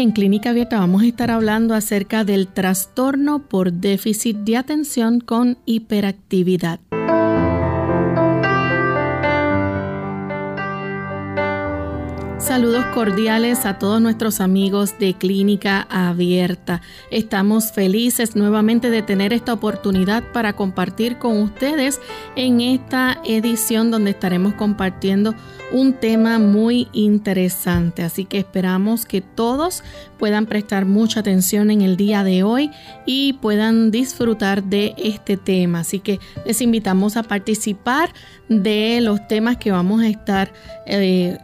En Clínica Abierta vamos a estar hablando acerca del trastorno por déficit de atención con hiperactividad. Saludos cordiales a todos nuestros amigos de Clínica Abierta. Estamos felices nuevamente de tener esta oportunidad para compartir con ustedes en esta edición donde estaremos compartiendo un tema muy interesante. Así que esperamos que todos puedan prestar mucha atención en el día de hoy y puedan disfrutar de este tema. Así que les invitamos a participar de los temas que vamos a estar eh,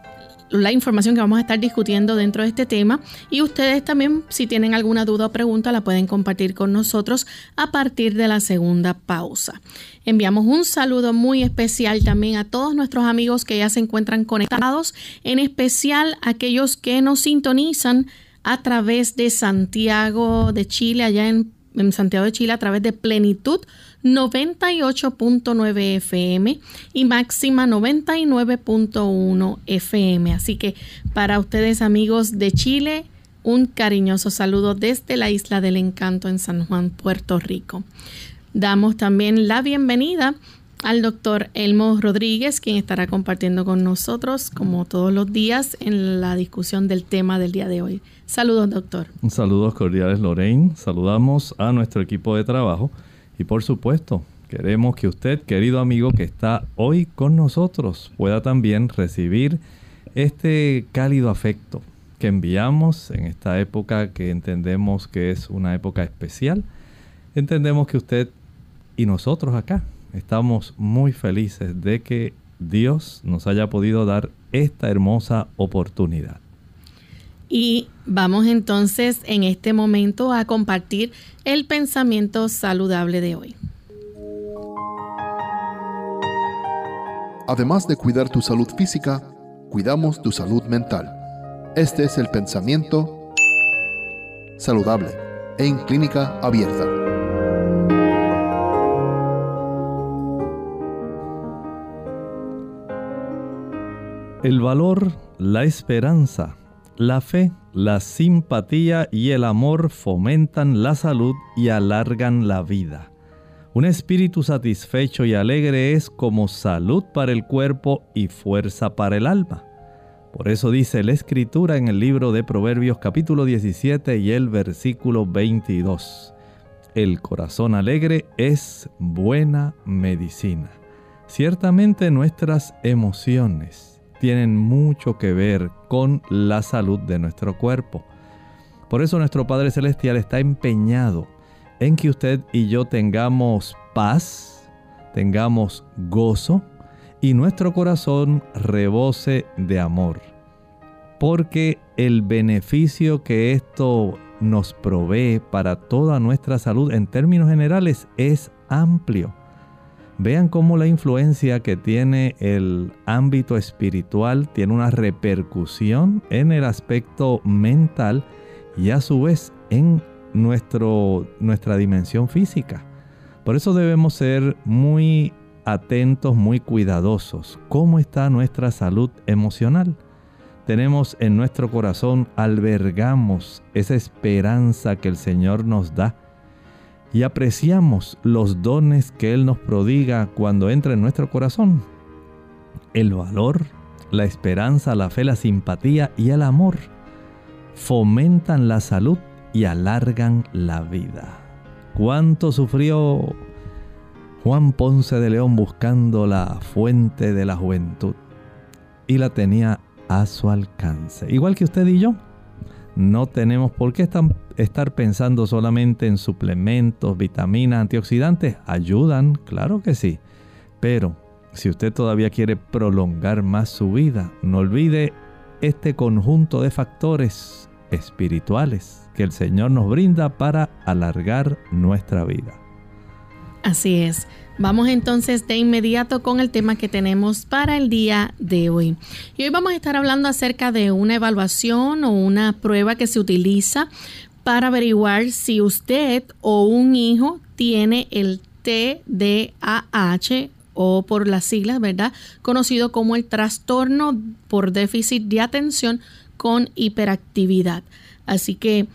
la información que vamos a estar discutiendo dentro de este tema y ustedes también si tienen alguna duda o pregunta la pueden compartir con nosotros a partir de la segunda pausa. Enviamos un saludo muy especial también a todos nuestros amigos que ya se encuentran conectados, en especial aquellos que nos sintonizan a través de Santiago de Chile, allá en, en Santiago de Chile, a través de Plenitud 98.9 FM y máxima 99.1 FM. Así que para ustedes amigos de Chile, un cariñoso saludo desde la isla del encanto en San Juan, Puerto Rico. Damos también la bienvenida al doctor Elmo Rodríguez, quien estará compartiendo con nosotros, como todos los días, en la discusión del tema del día de hoy. Saludos, doctor. Saludos cordiales, Lorraine. Saludamos a nuestro equipo de trabajo y por supuesto, queremos que usted, querido amigo que está hoy con nosotros, pueda también recibir este cálido afecto que enviamos en esta época que entendemos que es una época especial. Entendemos que usted y nosotros acá estamos muy felices de que Dios nos haya podido dar esta hermosa oportunidad. Y vamos entonces en este momento a compartir el pensamiento saludable de hoy. Además de cuidar tu salud física, cuidamos tu salud mental. Este es el pensamiento saludable en clínica abierta. El valor, la esperanza, la fe, la simpatía y el amor fomentan la salud y alargan la vida. Un espíritu satisfecho y alegre es como salud para el cuerpo y fuerza para el alma. Por eso dice la escritura en el libro de Proverbios capítulo 17 y el versículo 22. El corazón alegre es buena medicina. Ciertamente nuestras emociones, tienen mucho que ver con la salud de nuestro cuerpo. Por eso nuestro Padre Celestial está empeñado en que usted y yo tengamos paz, tengamos gozo y nuestro corazón rebose de amor. Porque el beneficio que esto nos provee para toda nuestra salud en términos generales es amplio. Vean cómo la influencia que tiene el ámbito espiritual tiene una repercusión en el aspecto mental y a su vez en nuestro, nuestra dimensión física. Por eso debemos ser muy atentos, muy cuidadosos. ¿Cómo está nuestra salud emocional? Tenemos en nuestro corazón, albergamos esa esperanza que el Señor nos da y apreciamos los dones que Él nos prodiga cuando entra en nuestro corazón. El valor, la esperanza, la fe, la simpatía y el amor fomentan la salud y alargan la vida. ¿Cuánto sufrió Juan Ponce de León buscando la fuente de la juventud? Y la tenía a su alcance. Igual que usted y yo. No tenemos por qué estar pensando solamente en suplementos, vitaminas, antioxidantes. Ayudan, claro que sí. Pero si usted todavía quiere prolongar más su vida, no olvide este conjunto de factores espirituales que el Señor nos brinda para alargar nuestra vida. Así es. Vamos entonces de inmediato con el tema que tenemos para el día de hoy. Y hoy vamos a estar hablando acerca de una evaluación o una prueba que se utiliza para averiguar si usted o un hijo tiene el TDAH o por las siglas, ¿verdad? Conocido como el trastorno por déficit de atención con hiperactividad. Así que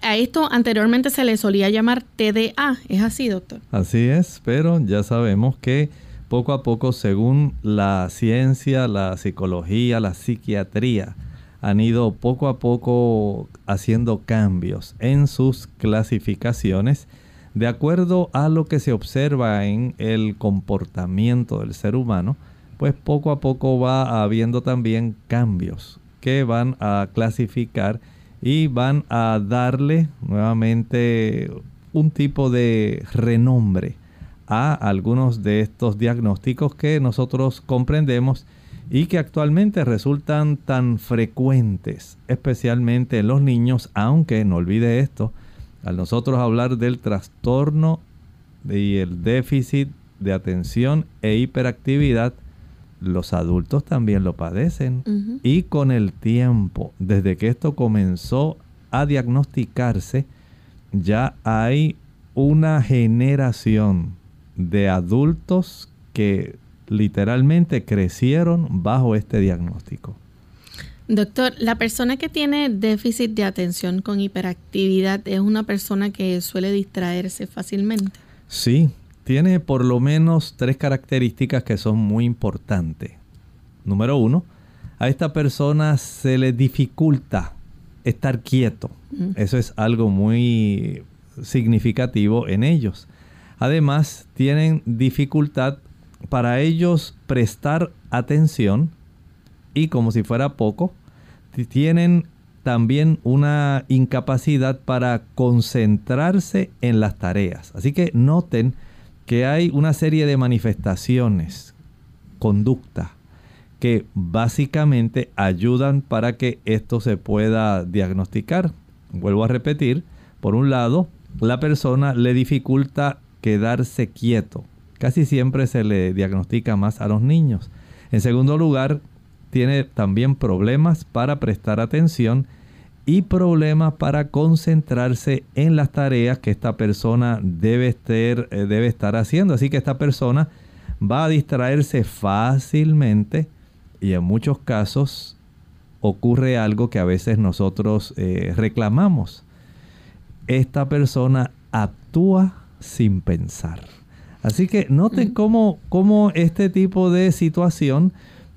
a esto anteriormente se le solía llamar TDA, ¿es así, doctor? Así es, pero ya sabemos que poco a poco, según la ciencia, la psicología, la psiquiatría, han ido poco a poco haciendo cambios en sus clasificaciones de acuerdo a lo que se observa en el comportamiento del ser humano, pues poco a poco va habiendo también cambios que van a clasificar y van a darle nuevamente un tipo de renombre a algunos de estos diagnósticos que nosotros comprendemos y que actualmente resultan tan frecuentes, especialmente en los niños, aunque no olvide esto, al nosotros hablar del trastorno y el déficit de atención e hiperactividad, los adultos también lo padecen. Y con el tiempo, desde que esto comenzó a diagnosticarse, ya hay una generación de adultos que literalmente crecieron bajo este diagnóstico. Doctor, la persona que tiene déficit de atención con hiperactividad es una persona que suele distraerse fácilmente. Sí, tiene por lo menos tres características que son muy importantes. Número uno, a esta persona se le dificulta estar quieto. Eso es algo muy significativo en ellos. Además, tienen dificultad para ellos prestar atención y como si fuera poco, tienen también una incapacidad para concentrarse en las tareas. Así que noten que hay una serie de manifestaciones, conducta, que básicamente ayudan para que esto se pueda diagnosticar. Vuelvo a repetir, por un lado, la persona le dificulta quedarse quieto. Casi siempre se le diagnostica más a los niños. En segundo lugar, tiene también problemas para prestar atención y problemas para concentrarse en las tareas que esta persona debe estar, eh, debe estar haciendo. Así que esta persona va a distraerse fácilmente y en muchos casos ocurre algo que a veces nosotros eh, reclamamos. Esta persona actúa sin pensar. Así que noten cómo, cómo este tipo de situación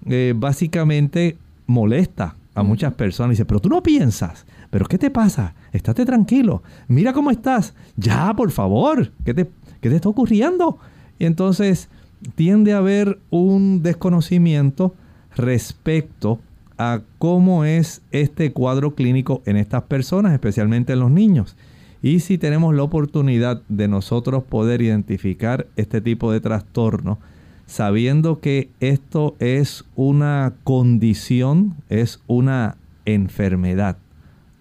eh, básicamente molesta a muchas personas. Dice, pero tú no piensas. ¿Pero qué te pasa? Estate tranquilo. Mira cómo estás. Ya, por favor. ¿Qué te, qué te está ocurriendo? Y entonces tiende a haber un desconocimiento respecto a cómo es este cuadro clínico en estas personas, especialmente en los niños. Y si tenemos la oportunidad de nosotros poder identificar este tipo de trastorno, sabiendo que esto es una condición, es una enfermedad.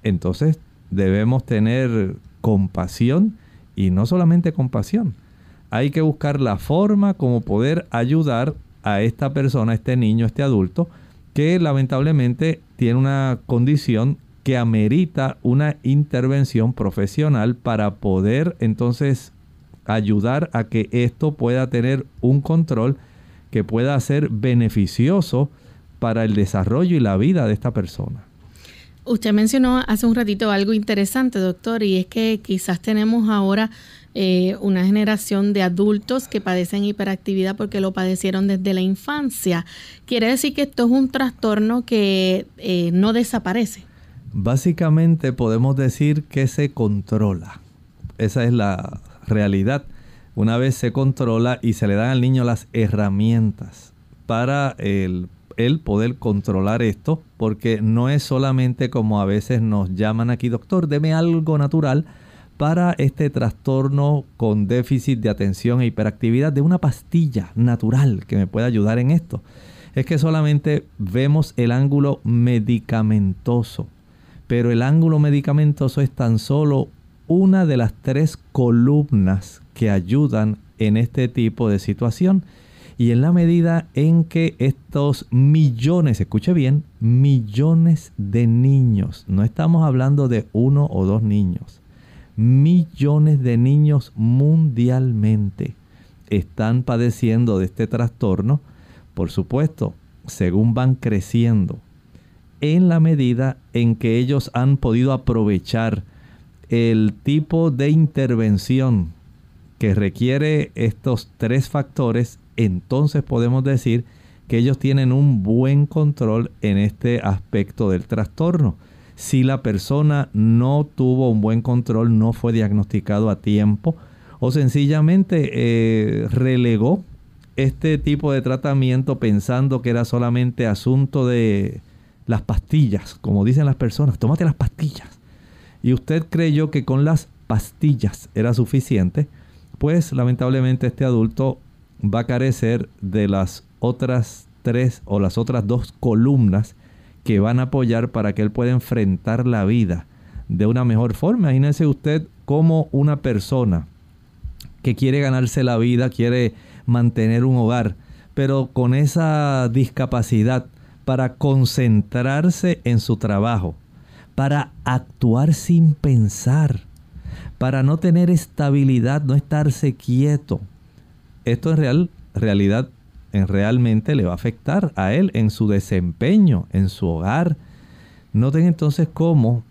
Entonces debemos tener compasión y no solamente compasión. Hay que buscar la forma como poder ayudar a esta persona, a este niño, a este adulto, que lamentablemente tiene una condición que amerita una intervención profesional para poder entonces ayudar a que esto pueda tener un control que pueda ser beneficioso para el desarrollo y la vida de esta persona. Usted mencionó hace un ratito algo interesante, doctor, y es que quizás tenemos ahora eh, una generación de adultos que padecen hiperactividad porque lo padecieron desde la infancia. ¿Quiere decir que esto es un trastorno que eh, no desaparece? Básicamente podemos decir que se controla. Esa es la realidad, una vez se controla y se le dan al niño las herramientas para el, poder controlar esto, porque no es solamente como a veces nos llaman aquí, doctor, deme algo natural para este trastorno con déficit de atención e hiperactividad de una pastilla natural que me pueda ayudar en esto. Es que solamente vemos el ángulo medicamentoso, pero el ángulo medicamentoso es tan solo una de las tres columnas que ayudan en este tipo de situación. Y en la medida en que estos millones, escuche bien, millones de niños, no estamos hablando de uno o dos niños, millones de niños mundialmente están padeciendo de este trastorno, por supuesto, según van creciendo, en la medida en que ellos han podido aprovechar el tipo de intervención que requiere estos tres factores, entonces podemos decir que ellos tienen un buen control en este aspecto del trastorno. Si la persona no tuvo un buen control, no fue diagnosticado a tiempo o sencillamente eh, relegó este tipo de tratamiento pensando que era solamente asunto de las pastillas, como dicen las personas, tómate las pastillas. Y usted creyó que con las pastillas era suficiente, pues lamentablemente este adulto va a carecer de las otras tres o las otras dos columnas que van a apoyar para que él pueda enfrentar la vida de una mejor forma. Imagínese usted como una persona que quiere ganarse la vida, quiere mantener un hogar, pero con esa discapacidad para concentrarse en su trabajo, para actuar sin pensar, para no tener estabilidad, no estarse quieto. Esto es real, realidad realmente le va a afectar a él en su desempeño, en su hogar. Noten entonces cómo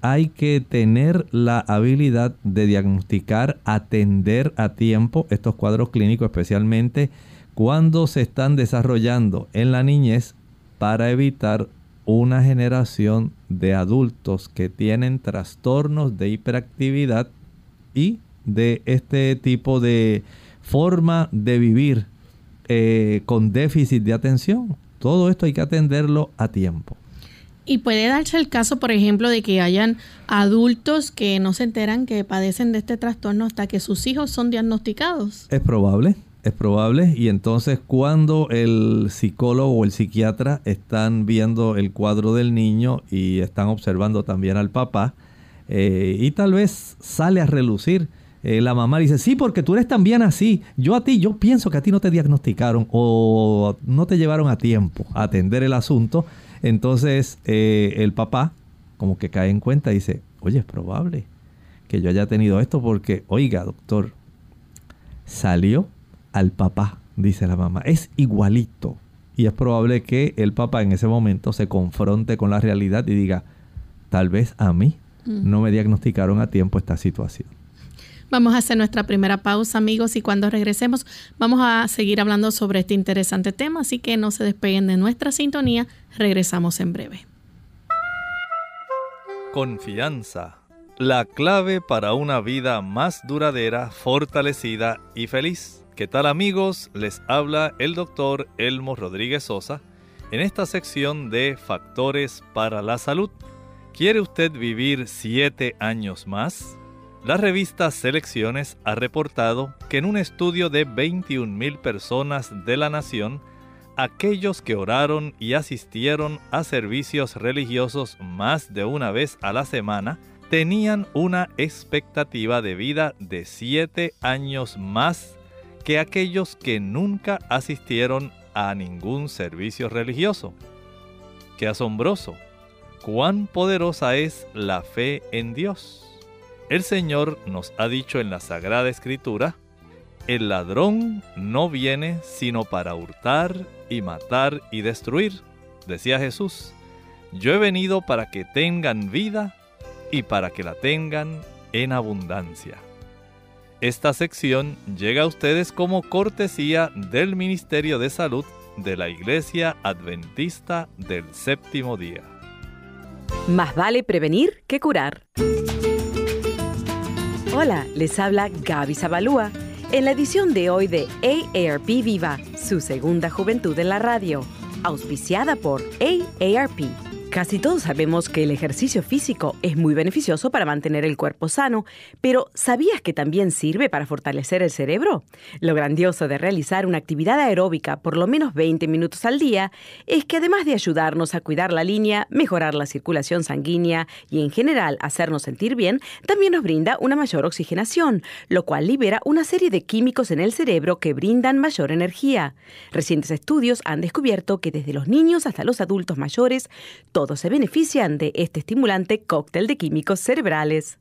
hay que tener la habilidad de diagnosticar, atender a tiempo estos cuadros clínicos, especialmente cuando se están desarrollando en la niñez para evitar una generación de adultos que tienen trastornos de hiperactividad y de este tipo de forma de vivir eh, con déficit de atención. Todo esto hay que atenderlo a tiempo. Y puede darse el caso, por ejemplo, de que hayan adultos que no se enteran que padecen de este trastorno hasta que sus hijos son diagnosticados. Es probable, es probable. Y entonces cuando el psicólogo o el psiquiatra están viendo el cuadro del niño y están observando también al papá, eh, y tal vez sale a relucir eh, la mamá dice, sí, porque tú eres también así. Yo a ti, yo pienso que a ti no te diagnosticaron o no te llevaron a tiempo a atender el asunto. Entonces eh, el papá como que cae en cuenta y dice, oye, es probable que yo haya tenido esto porque, oiga, doctor, salió al papá, dice la mamá. Es igualito. Y es probable que el papá en ese momento se confronte con la realidad y diga, tal vez a mí no me diagnosticaron a tiempo esta situación. Vamos a hacer nuestra primera pausa, amigos, y cuando regresemos vamos a seguir hablando sobre este interesante tema, así que no se despeguen de nuestra sintonía, regresamos en breve. Confianza, la clave para una vida más duradera, fortalecida y feliz. ¿Qué tal amigos? Les habla el doctor Elmo Rodríguez Sosa en esta sección de Factores para la Salud. ¿Quiere usted vivir siete años más? La revista Selecciones ha reportado que en un estudio de 21.000 personas de la nación, aquellos que oraron y asistieron a servicios religiosos más de una vez a la semana tenían una expectativa de vida de 7 años más que aquellos que nunca asistieron a ningún servicio religioso. ¡Qué asombroso! ¡Cuán poderosa es la fe en Dios! El Señor nos ha dicho en la Sagrada Escritura, el ladrón no viene sino para hurtar y matar y destruir, decía Jesús. Yo he venido para que tengan vida y para que la tengan en abundancia. Esta sección llega a ustedes como cortesía del Ministerio de Salud de la Iglesia Adventista del Séptimo Día. Más vale prevenir que curar. Hola, les habla Gaby Zabalúa en la edición de hoy de AARP Viva, su segunda juventud en la radio, auspiciada por AARP. Casi todos sabemos que el ejercicio físico es muy beneficioso para mantener el cuerpo sano, pero ¿sabías que también sirve para fortalecer el cerebro? Lo grandioso de realizar una actividad aeróbica por lo menos 20 minutos al día es que además de ayudarnos a cuidar la línea, mejorar la circulación sanguínea y en general hacernos sentir bien, también nos brinda una mayor oxigenación, lo cual libera una serie de químicos en el cerebro que brindan mayor energía. Recientes estudios han descubierto que desde los niños hasta los adultos mayores, todos se benefician de este estimulante cóctel de químicos cerebrales.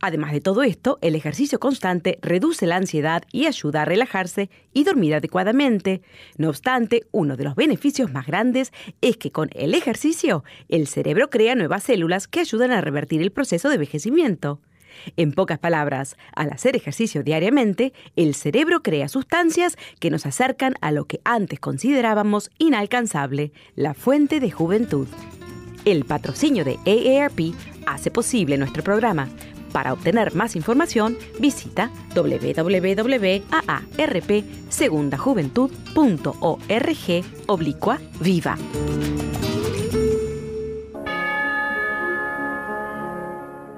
Además de todo esto, el ejercicio constante reduce la ansiedad y ayuda a relajarse y dormir adecuadamente. No obstante, uno de los beneficios más grandes es que con el ejercicio, el cerebro crea nuevas células que ayudan a revertir el proceso de envejecimiento. En pocas palabras, al hacer ejercicio diariamente, el cerebro crea sustancias que nos acercan a lo que antes considerábamos inalcanzable, la fuente de juventud. El patrocinio de AARP hace posible nuestro programa. Para obtener más información, visita www.aarpsegundajuventud.org oblicua viva.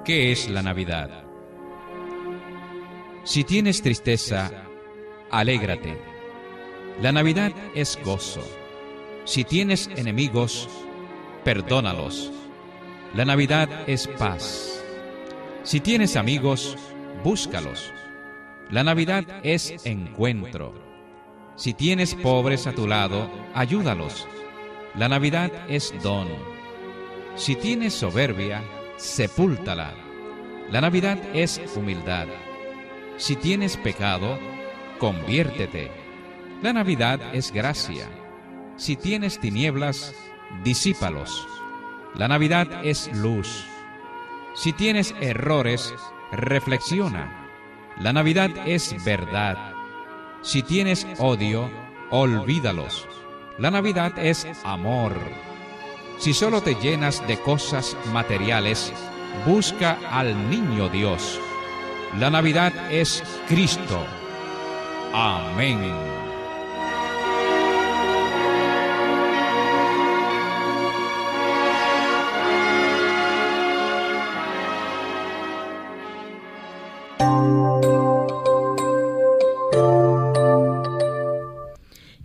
¿Qué es la Navidad? Si tienes tristeza, alégrate. La Navidad es gozo. Si tienes enemigos, perdónalos. La Navidad es paz. Si tienes amigos, búscalos. La Navidad es encuentro. Si tienes pobres a tu lado, ayúdalos. La Navidad es don. Si tienes soberbia, sepúltala. La Navidad es humildad. Si tienes pecado, conviértete. La Navidad es gracia. Si tienes tinieblas, disípalos. La Navidad es luz. Si tienes errores, reflexiona. La Navidad es verdad. Si tienes odio, olvídalos. La Navidad es amor. Si solo te llenas de cosas materiales, busca al niño Dios. La Navidad es Cristo. Amén.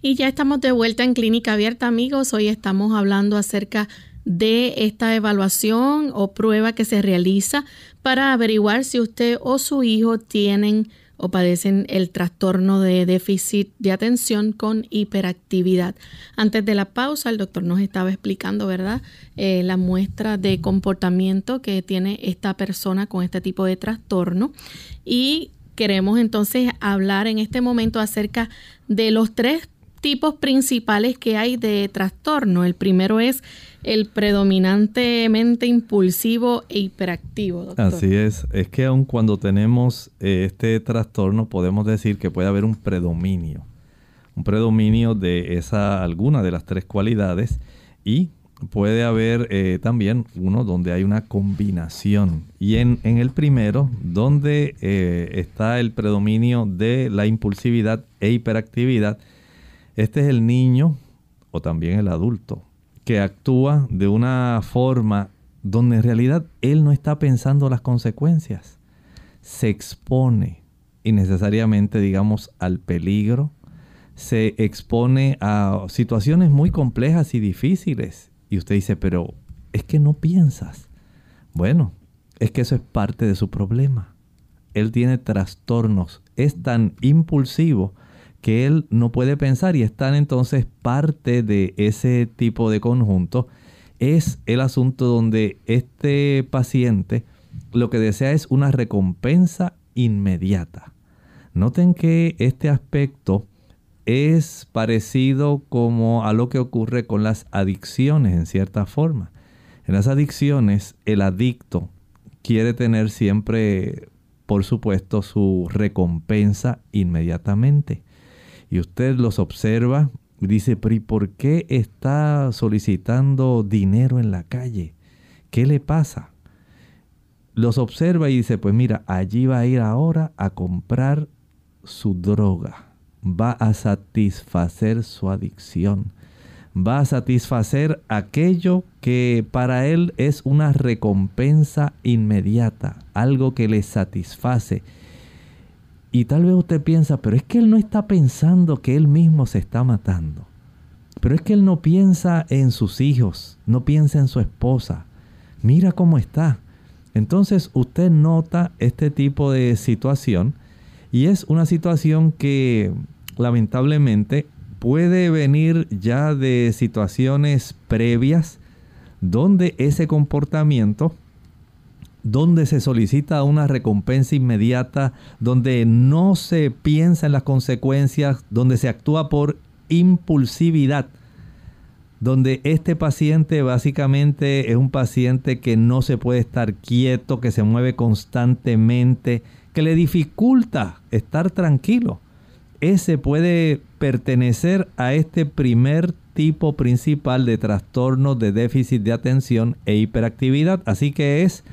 Y ya estamos de vuelta en Clínica Abierta, amigos. Hoy estamos hablando acerca de esta evaluación o prueba que se realiza para averiguar si usted o su hijo tienen o padecen el trastorno de déficit de atención con hiperactividad. Antes de la pausa, el doctor nos estaba explicando, ¿verdad?, eh, la muestra de comportamiento que tiene esta persona con este tipo de trastorno. Y queremos entonces hablar en este momento acerca de los tres tipos principales que hay de trastorno. El primero es el predominantemente impulsivo e hiperactivo. Doctor. Así es, es que aun cuando tenemos eh, este trastorno podemos decir que puede haber un predominio, un predominio de esa alguna de las tres cualidades y puede haber eh, también uno donde hay una combinación y en, en el primero donde eh, está el predominio de la impulsividad e hiperactividad este es el niño o también el adulto que actúa de una forma donde en realidad él no está pensando las consecuencias. Se expone innecesariamente, digamos, al peligro. Se expone a situaciones muy complejas y difíciles. Y usted dice, pero es que no piensas. Bueno, es que eso es parte de su problema. Él tiene trastornos. Es tan impulsivo que él no puede pensar y están entonces parte de ese tipo de conjunto es el asunto donde este paciente lo que desea es una recompensa inmediata. Noten que este aspecto es parecido como a lo que ocurre con las adicciones en cierta forma. En las adicciones el adicto quiere tener siempre, por supuesto, su recompensa inmediatamente y usted los observa dice, pero ¿y por qué está solicitando dinero en la calle? ¿Qué le pasa? Los observa y dice, pues mira, allí va a ir ahora a comprar su droga, va a satisfacer su adicción, va a satisfacer aquello que para él es una recompensa inmediata, algo que le satisface. Y tal vez usted piensa, pero es que él no está pensando que él mismo se está matando. Pero es que él no piensa en sus hijos, no piensa en su esposa. Mira cómo está. Entonces usted nota este tipo de situación y es una situación que lamentablemente puede venir ya de situaciones previas donde ese comportamiento, donde se solicita una recompensa inmediata, donde no se piensa en las consecuencias, donde se actúa por impulsividad, donde este paciente básicamente es un paciente que no se puede estar quieto, que se mueve constantemente, que le dificulta estar tranquilo. Ese puede pertenecer a este primer tipo principal de trastorno de déficit de atención e hiperactividad. Así que es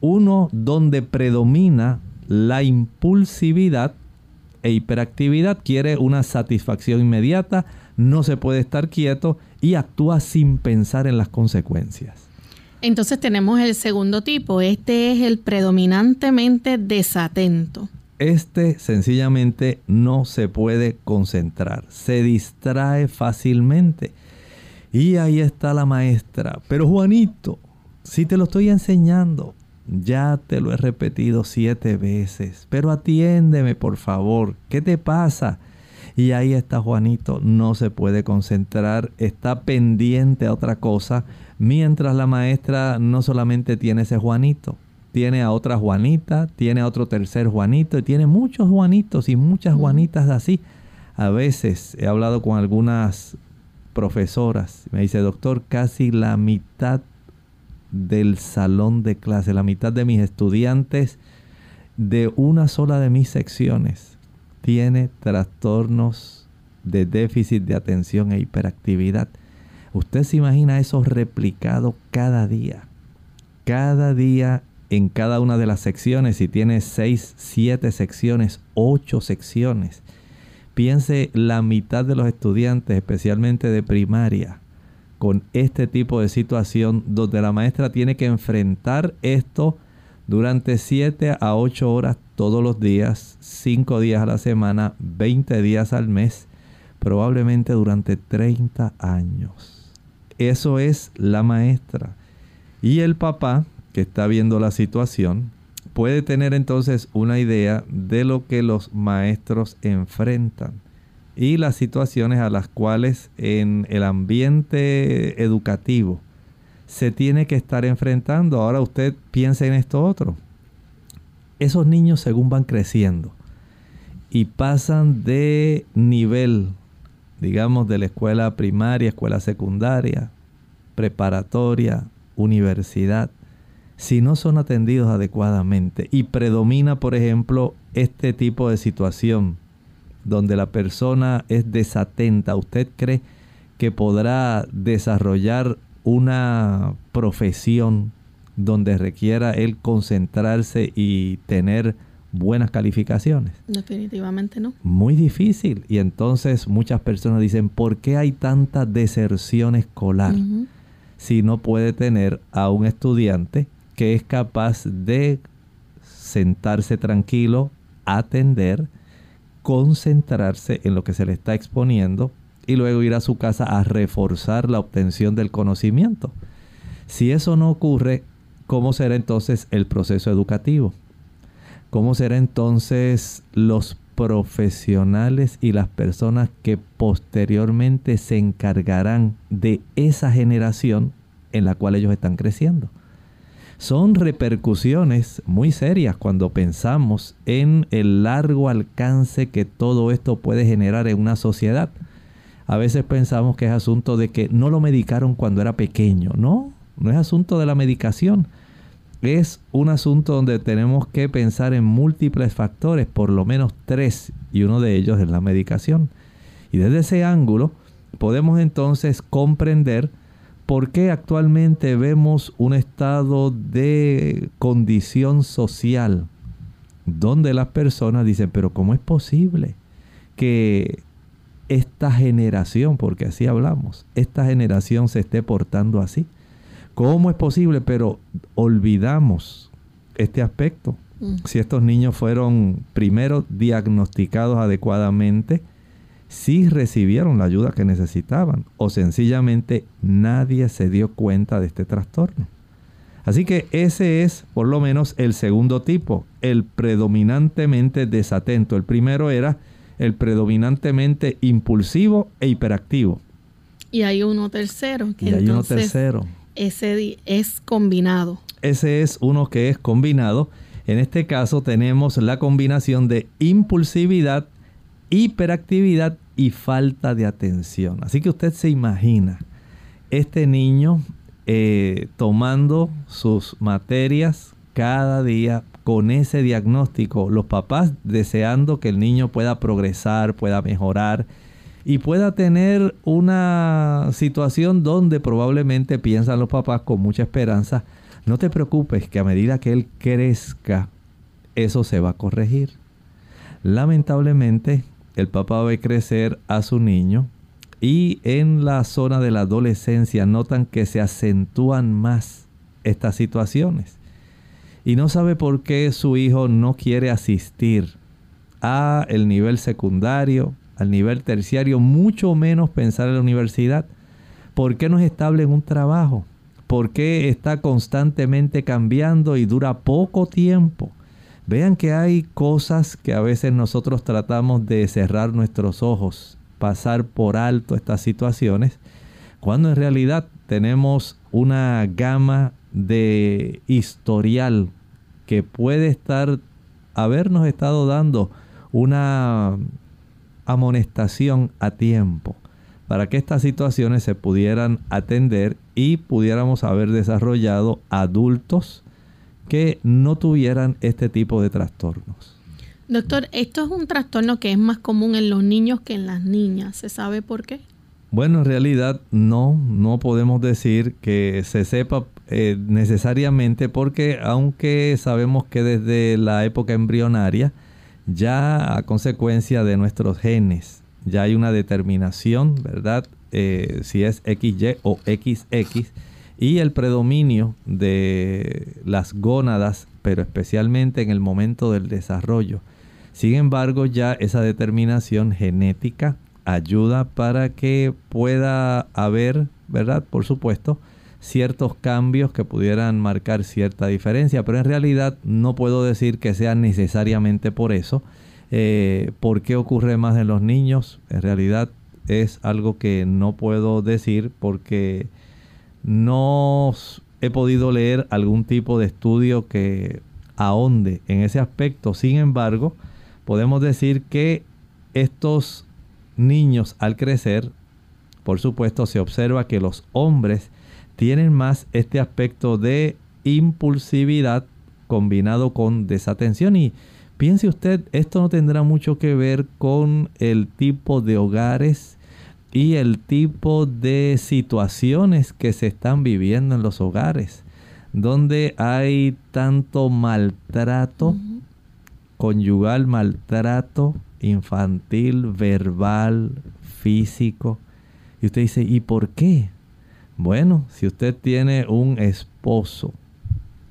uno donde predomina la impulsividad e hiperactividad. Quiere una satisfacción inmediata, no se puede estar quieto y actúa sin pensar en las consecuencias. Entonces tenemos el segundo tipo, este es el predominantemente desatento. Este sencillamente no se puede concentrar, se distrae fácilmente. Y ahí está la maestra. Pero Juanito, si te lo estoy enseñando, ya te lo he repetido siete veces, pero atiéndeme por favor, ¿qué te pasa? Y ahí está Juanito, no se puede concentrar, está pendiente a otra cosa, mientras la maestra no solamente tiene ese Juanito, tiene a otra Juanita, tiene a otro tercer Juanito y tiene muchos Juanitos y muchas Juanitas así. A veces he hablado con algunas profesoras, me dice, doctor, casi la mitad del salón de clase, la mitad de mis estudiantes de una sola de mis secciones tiene trastornos de déficit de atención e hiperactividad. Usted se imagina eso replicado cada día. Cada día en cada una de las secciones. Si tiene 6, 7 secciones, 8 secciones. Piense la mitad de los estudiantes, especialmente de primaria, con este tipo de situación donde la maestra tiene que enfrentar esto durante 7 a 8 horas todos los días, 5 días a la semana, 20 días al mes, probablemente durante 30 años. Eso es la maestra. Y el papá, que está viendo la situación, puede tener entonces una idea de lo que los maestros enfrentan y las situaciones a las cuales en el ambiente educativo se tiene que estar enfrentando. Ahora usted piensa en esto otro esos niños según van creciendo y pasan de nivel, digamos, de la escuela primaria, escuela secundaria, preparatoria, universidad, si no son atendidos adecuadamente y predomina, por ejemplo, este tipo de situación donde la persona es desatenta, ¿usted cree que podrá desarrollar una profesión donde requiera él concentrarse y tener buenas calificaciones? Definitivamente no. Muy difícil. Y entonces muchas personas dicen, ¿por qué hay tanta deserción escolar? Si no puede tener a un estudiante que es capaz de sentarse tranquilo, atender, concentrarse en lo que se le está exponiendo y luego ir a su casa a reforzar la obtención del conocimiento. Si eso no ocurre, ¿Cómo será entonces el proceso educativo? ¿Cómo será entonces los profesionales y las personas que posteriormente se encargarán de esa generación en la cual ellos están creciendo? Son repercusiones muy serias cuando pensamos en el largo alcance que todo esto puede generar en una sociedad. A veces pensamos que es asunto de que no lo medicaron cuando era pequeño. No, no es asunto de la medicación es un asunto donde tenemos que pensar en múltiples factores, por lo menos tres, y uno de ellos es la medicación. Y desde ese ángulo podemos entonces comprender por qué actualmente vemos un estado de condición social donde las personas dicen, pero ¿cómo es posible que esta generación, porque así hablamos, esta generación se esté portando así. ¿Cómo es posible? Pero olvidamos este aspecto. Mm. Si estos niños fueron primero diagnosticados adecuadamente, si recibieron la ayuda que necesitaban o sencillamente nadie se dio cuenta de este trastorno. Así que ese es por lo menos el segundo tipo, el predominantemente desatento. El primero era el predominantemente impulsivo e hiperactivo. Y hay uno tercero. Que y hay uno tercero. Ese es combinado. Ese es uno que es combinado. En este caso tenemos la combinación de impulsividad, hiperactividad y falta de atención. Así que usted se imagina este niño eh, tomando sus materias cada día con ese diagnóstico, los papás deseando que el niño pueda progresar, pueda mejorar y pueda tener una situación donde probablemente piensan los papás con mucha esperanza, no te preocupes que a medida que él crezca, eso se va a corregir. Lamentablemente, el papá ve crecer a su niño y en la zona de la adolescencia notan que se acentúan más estas situaciones y no sabe por qué su hijo no quiere asistir a el nivel secundario, al nivel terciario, mucho menos pensar en la universidad. ¿Por qué no es estable en un trabajo? ¿Por qué está constantemente cambiando y dura poco tiempo? Vean que hay cosas que a veces nosotros tratamos de cerrar nuestros ojos, pasar por alto estas situaciones, cuando en realidad tenemos una gama de historial que puede estar, habernos estado dando una amonestación a tiempo para que estas situaciones se pudieran atender y pudiéramos haber desarrollado adultos que no tuvieran este tipo de trastornos. Doctor, esto es un trastorno que es más común en los niños que en las niñas. ¿Se sabe por qué? Bueno, en realidad no, no podemos decir que se sepa eh, necesariamente porque aunque sabemos que desde la época embrionaria, ya a consecuencia de nuestros genes, ya hay una determinación, ¿verdad? Eh, si es XY o XX, y el predominio de las gónadas, pero especialmente en el momento del desarrollo. Sin embargo, ya esa determinación genética ayuda para que pueda haber, ¿verdad? Por supuesto, ciertos cambios que pudieran marcar cierta diferencia, pero en realidad no puedo decir que sea necesariamente por eso. Eh, ¿Por qué ocurre más en los niños? En realidad es algo que no puedo decir porque no he podido leer algún tipo de estudio que ahonde en ese aspecto. Sin embargo, podemos decir que estos niños al crecer, por supuesto, se observa que los hombres tienen más este aspecto de impulsividad combinado con desatención. Y piense usted, esto no tendrá mucho que ver con el tipo de hogares y el tipo de situaciones que se están viviendo en los hogares, donde hay tanto maltrato, conyugal, maltrato infantil, verbal, físico. Y usted dice, ¿y por qué? Bueno, si usted tiene un esposo,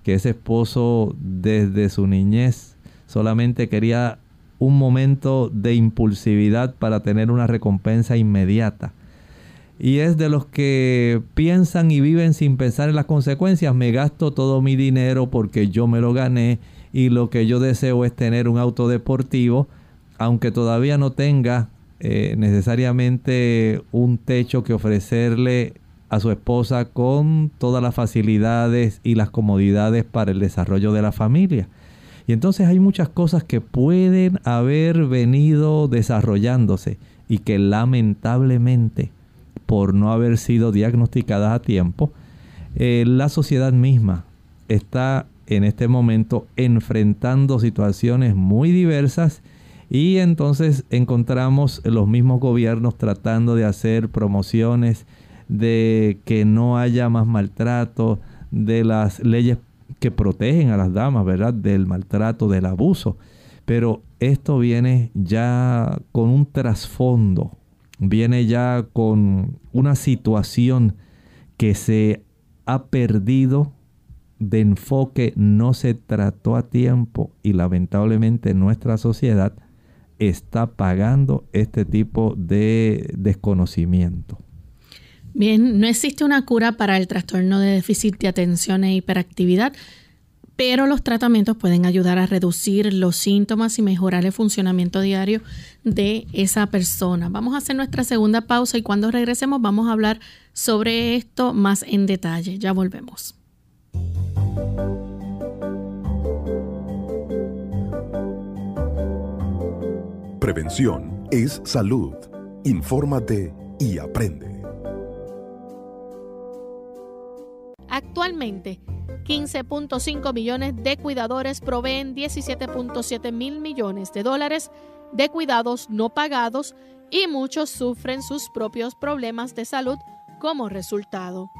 que ese esposo desde su niñez solamente quería un momento de impulsividad para tener una recompensa inmediata. Y es de los que piensan y viven sin pensar en las consecuencias. Me gasto todo mi dinero porque yo me lo gané y lo que yo deseo es tener un auto deportivo, aunque todavía no tenga eh, necesariamente un techo que ofrecerle a su esposa con todas las facilidades y las comodidades para el desarrollo de la familia. Y entonces hay muchas cosas que pueden haber venido desarrollándose y que lamentablemente por no haber sido diagnosticadas a tiempo, eh, la sociedad misma está en este momento enfrentando situaciones muy diversas y entonces encontramos los mismos gobiernos tratando de hacer promociones de que no haya más maltrato, de las leyes que protegen a las damas, ¿verdad? Del maltrato, del abuso. Pero esto viene ya con un trasfondo viene ya con una situación que se ha perdido de enfoque, no se trató a tiempo y lamentablemente nuestra sociedad está pagando este tipo de desconocimiento. Bien, no existe una cura para el trastorno de déficit de atención e hiperactividad, pero los tratamientos pueden ayudar a reducir los síntomas y mejorar el funcionamiento diario de esa persona. Vamos a hacer nuestra segunda pausa y cuando regresemos vamos a hablar sobre esto más en detalle. Ya volvemos. Prevención es salud. Infórmate y aprende. Actualmente, 15.5 millones de cuidadores proveen 17.7 mil millones de dólares de cuidados no pagados y muchos sufren sus propios problemas de salud como resultado.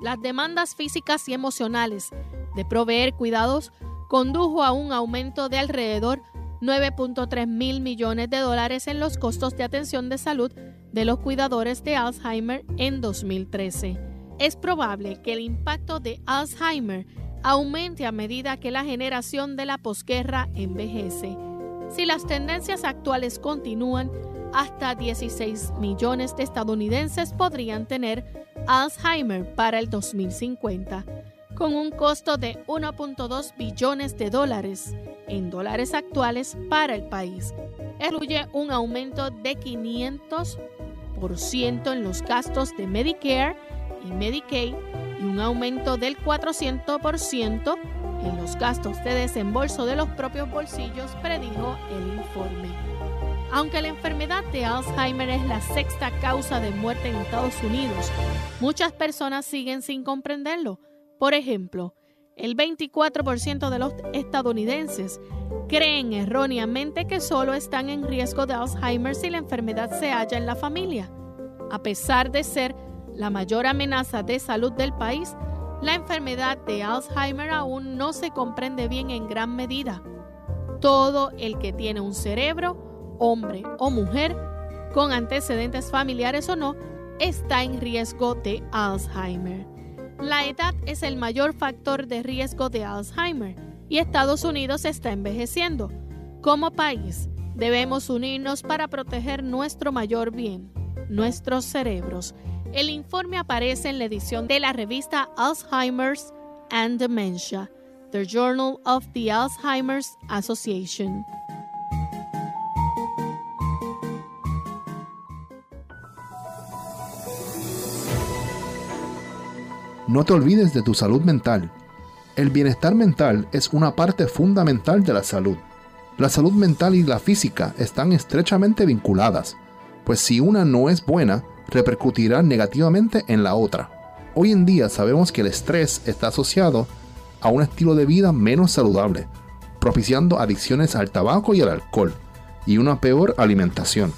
Las demandas físicas y emocionales de proveer cuidados condujo a un aumento de alrededor 9.3 mil millones de dólares en los costos de atención de salud de los cuidadores de Alzheimer en 2013 es probable que el impacto de Alzheimer aumente a medida que la generación de la posguerra envejece. Si las tendencias actuales continúan, hasta 16 millones de estadounidenses podrían tener Alzheimer para el 2050, con un costo de 1.2 billones de dólares en dólares actuales para el país. Incluye un aumento de 500% en los gastos de Medicare y Medicaid y un aumento del 400% en los gastos de desembolso de los propios bolsillos, predijo el informe. Aunque la enfermedad de Alzheimer es la sexta causa de muerte en Estados Unidos, muchas personas siguen sin comprenderlo. Por ejemplo, el 24% de los estadounidenses creen erróneamente que solo están en riesgo de Alzheimer si la enfermedad se halla en la familia, a pesar de ser la mayor amenaza de salud del país, la enfermedad de Alzheimer aún no se comprende bien en gran medida. Todo el que tiene un cerebro, hombre o mujer, con antecedentes familiares o no, está en riesgo de Alzheimer. La edad es el mayor factor de riesgo de Alzheimer y Estados Unidos está envejeciendo. Como país, debemos unirnos para proteger nuestro mayor bien, nuestros cerebros. El informe aparece en la edición de la revista Alzheimer's and Dementia, The Journal of the Alzheimer's Association. No te olvides de tu salud mental. El bienestar mental es una parte fundamental de la salud. La salud mental y la física están estrechamente vinculadas, pues si una no es buena, repercutirá negativamente en la otra. Hoy en día sabemos que el estrés está asociado a un estilo de vida menos saludable, propiciando adicciones al tabaco y al alcohol, y una peor alimentación.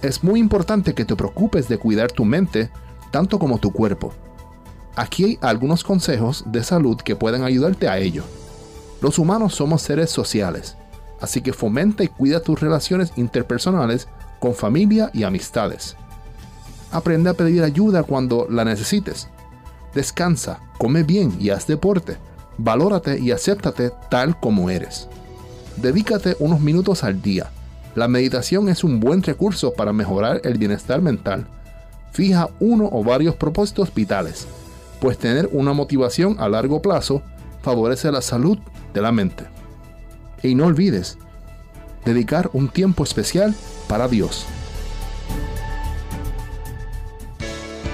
Es muy importante que te preocupes de cuidar tu mente tanto como tu cuerpo. Aquí hay algunos consejos de salud que pueden ayudarte a ello. Los humanos somos seres sociales, así que fomenta y cuida tus relaciones interpersonales con familia y amistades. Aprende a pedir ayuda cuando la necesites. Descansa, come bien y haz deporte. Valórate y acéptate tal como eres. Dedícate unos minutos al día. La meditación es un buen recurso para mejorar el bienestar mental. Fija uno o varios propósitos vitales, pues tener una motivación a largo plazo favorece la salud de la mente. Y no olvides, dedicar un tiempo especial para Dios.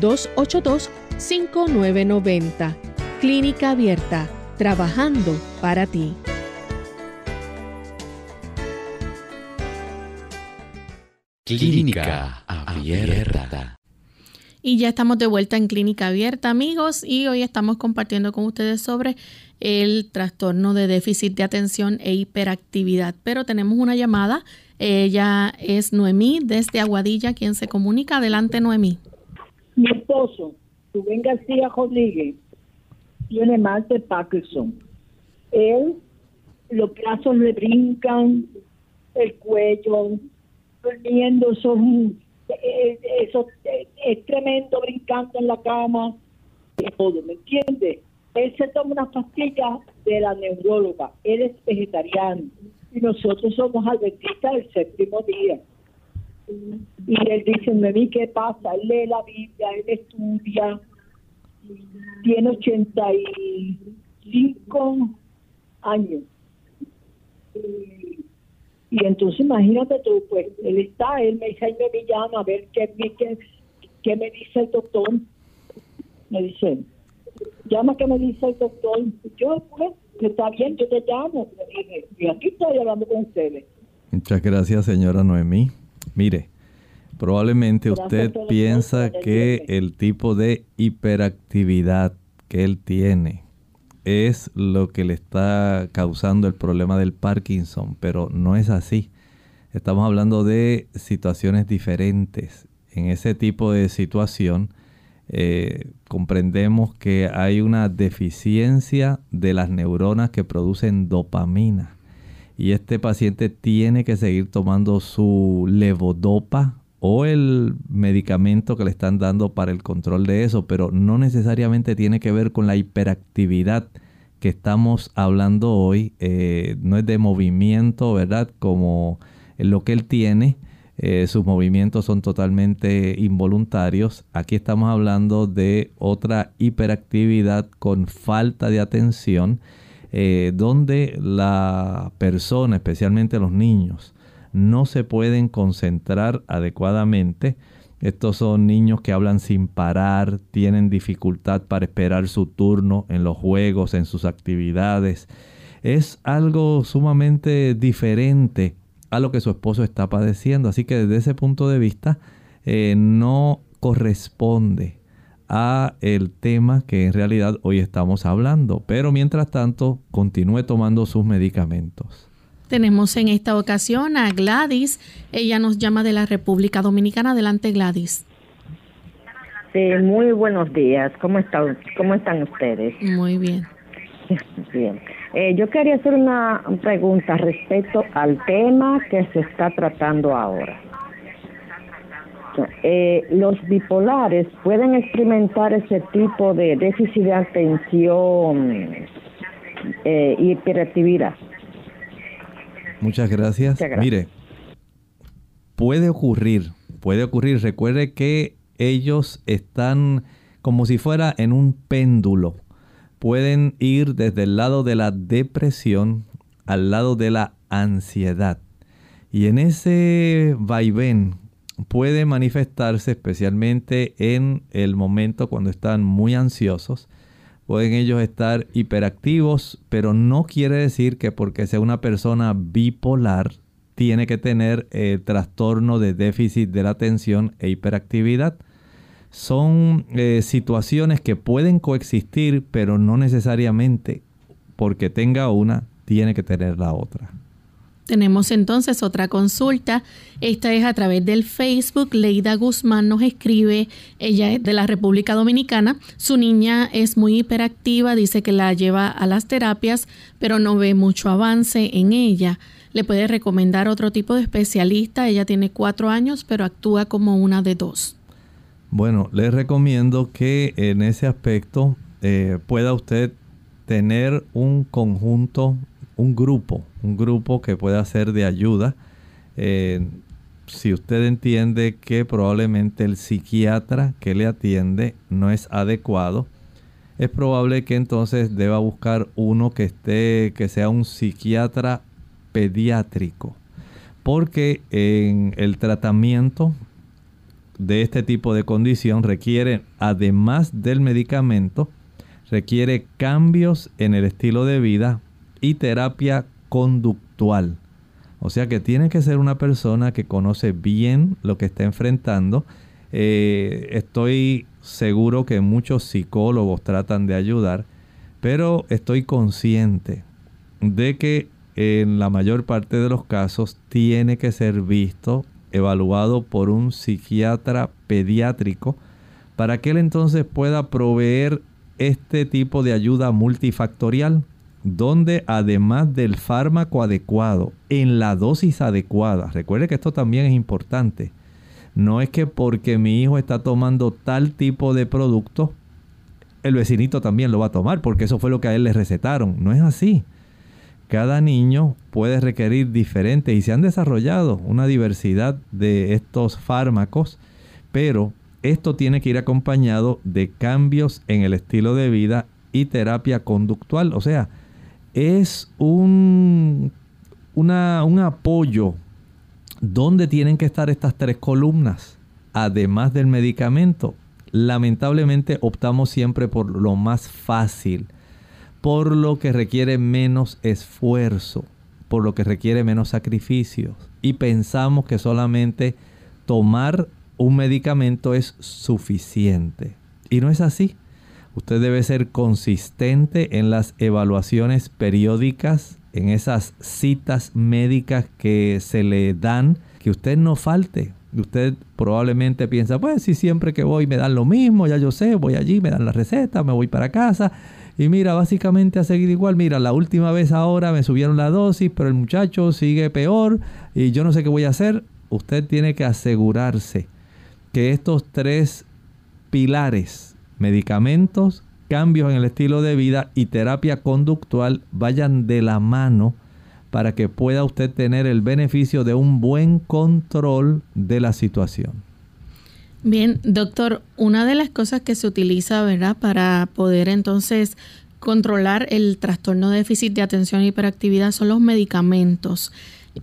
282 5990. Clínica Abierta, trabajando para ti. Clínica Abierta. Y ya estamos de vuelta en Clínica Abierta, amigos, y hoy estamos compartiendo con ustedes sobre el trastorno de déficit de atención e hiperactividad. Pero tenemos una llamada. Ella es Noemí desde Aguadilla, quien se comunica. Adelante, Noemí. Mi esposo, Rubén García Rodríguez, tiene más de Parkinson. Él, los brazos le brincan, el cuello, durmiendo, son eh, eso es tremendo brincando en la cama, todo, ¿me entiende? Él se toma una pastilla de la neuróloga, él es vegetariano y nosotros somos adventistas del séptimo día. Y él dice, mí ¿qué pasa? Él lee la Biblia, él estudia, tiene 85 años. Y entonces imagínate tú, pues él está, él me dice, él me llama a ver qué me dice el doctor. Me dice, llama que me dice el doctor. Yo, pues, está bien, yo te llamo. Y aquí estoy hablando con ustedes. Muchas gracias, señora Noemí. Mire, probablemente usted piensa que el tipo de hiperactividad que él tiene es lo que le está causando el problema del Parkinson, pero no es así. Estamos hablando de situaciones diferentes. En ese tipo de situación eh, comprendemos que hay una deficiencia de las neuronas que producen dopamina. Y este paciente tiene que seguir tomando su levodopa o el medicamento que le están dando para el control de eso, pero no necesariamente tiene que ver con la hiperactividad que estamos hablando hoy. Eh, no es de movimiento, ¿verdad? Como lo que él tiene. Eh, sus movimientos son totalmente involuntarios. Aquí estamos hablando de otra hiperactividad con falta de atención, eh, donde la persona, especialmente los niños, no se pueden concentrar adecuadamente. Estos son niños que hablan sin parar, tienen dificultad para esperar su turno en los juegos, en sus actividades. Es algo sumamente diferente a lo que su esposo está padeciendo. Así que desde ese punto de vista eh, no corresponde a el tema que en realidad hoy estamos hablando. Pero mientras tanto, continúe tomando sus medicamentos. Tenemos en esta ocasión a Gladys. Ella nos llama de la República Dominicana. Adelante, Gladys. Sí, muy buenos días. ¿Cómo, están, cómo están ustedes? Muy bien. Bien. Eh, yo quería hacer una pregunta respecto al tema que se está tratando ahora. Eh, los bipolares pueden experimentar ese tipo de déficit de atención eh, y hiperactividad. Muchas gracias. Mire, puede ocurrir, puede ocurrir. Recuerde que ellos están como si fuera en un péndulo. Pueden ir desde el lado de la depresión al lado de la ansiedad. Y en ese vaivén puede manifestarse especialmente en el momento cuando están muy ansiosos pueden ellos estar hiperactivos, pero no quiere decir que porque sea una persona bipolar tiene que tener eh, trastorno de déficit de la atención e hiperactividad. Son eh, situaciones que pueden coexistir, pero no necesariamente porque tenga una, tiene que tener la otra. Tenemos entonces otra consulta. Esta es a través del Facebook. Leida Guzmán nos escribe. Ella es de la República Dominicana. Su niña es muy hiperactiva. Dice que la lleva a las terapias, pero no ve mucho avance en ella. Le puede recomendar otro tipo de especialista. Ella tiene cuatro años, pero actúa como una de dos. Bueno, le recomiendo que en ese aspecto eh, pueda usted tener un conjunto un grupo, un grupo que pueda ser de ayuda. Eh, si usted entiende que probablemente el psiquiatra que le atiende no es adecuado, es probable que entonces deba buscar uno que esté, que sea un psiquiatra pediátrico. Porque en el tratamiento de este tipo de condición requiere, además del medicamento, requiere cambios en el estilo de vida y terapia conductual. O sea que tiene que ser una persona que conoce bien lo que está enfrentando Eh, estoy seguro que muchos psicólogos tratan de ayudar, pero estoy consciente de que en la mayor parte de los casos tiene que ser visto, evaluado por un psiquiatra pediátrico, para que él entonces pueda proveer este tipo de ayuda multifactorial, donde además del fármaco adecuado, en la dosis adecuada, recuerde que esto también es importante, no es que porque mi hijo está tomando tal tipo de producto, el vecinito también lo va a tomar, porque eso fue lo que a él le recetaron. No es así. Cada niño puede requerir diferente y se han desarrollado una diversidad de estos fármacos, pero esto tiene que ir acompañado de cambios en el estilo de vida y terapia conductual. O sea, es un, un apoyo donde tienen que estar estas tres columnas, además del medicamento. Lamentablemente optamos siempre por lo más fácil, por lo que requiere menos esfuerzo, por lo que requiere menos sacrificios. Y pensamos que solamente tomar un medicamento es suficiente. Y no es así. Usted debe ser consistente en las evaluaciones periódicas, en esas citas médicas que se le dan, que usted no falte. Usted probablemente piensa, pues si siempre que voy me dan lo mismo, ya yo sé, voy allí, me dan la receta, me voy para casa. Y mira, básicamente ha seguido igual. Mira, la última vez ahora me subieron la dosis, pero el muchacho sigue peor y yo no sé qué voy a hacer. Usted tiene que asegurarse que estos tres pilares, medicamentos, cambios en el estilo de vida y terapia conductual vayan de la mano para que pueda usted tener el beneficio de un buen control de la situación. Bien, doctor, una de las cosas que se utiliza, ¿verdad?, para poder entonces controlar el trastorno de déficit de atención y hiperactividad son los medicamentos.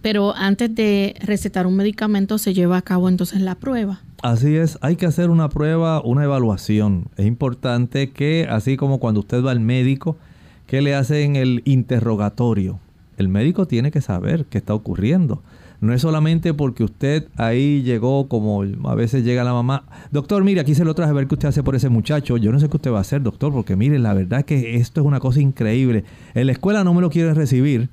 Pero antes de recetar un medicamento se lleva a cabo entonces la prueba. Así es, hay que hacer una prueba, una evaluación. Es importante que, así como cuando usted va al médico, que le hacen el interrogatorio. El médico tiene que saber qué está ocurriendo. No es solamente porque usted ahí llegó como a veces llega la mamá. Doctor, mire, aquí se lo traje a ver qué usted hace por ese muchacho. Yo no sé qué usted va a hacer, doctor, porque mire, la verdad que esto es una cosa increíble. En la escuela no me lo quiere recibir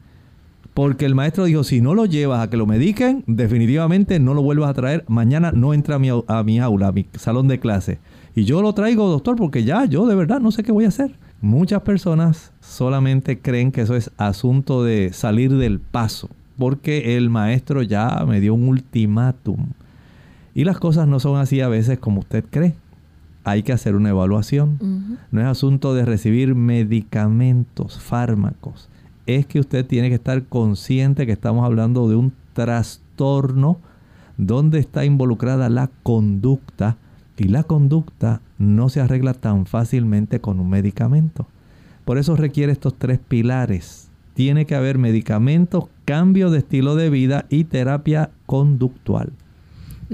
porque el maestro dijo, si no lo llevas a que lo mediquen, definitivamente no lo vuelvas a traer. Mañana no entra a mi, a mi aula, a mi salón de clase. Y yo lo traigo, doctor, porque ya yo de verdad no sé qué voy a hacer. Muchas personas solamente creen que eso es asunto de salir del paso, porque el maestro ya me dio un ultimátum. Y las cosas no son así a veces como usted cree. Hay que hacer una evaluación. No es asunto de recibir medicamentos, fármacos es que usted tiene que estar consciente que estamos hablando de un trastorno donde está involucrada la conducta y la conducta no se arregla tan fácilmente con un medicamento. Por eso requiere estos tres pilares. Tiene que haber medicamentos, cambio de estilo de vida y terapia conductual.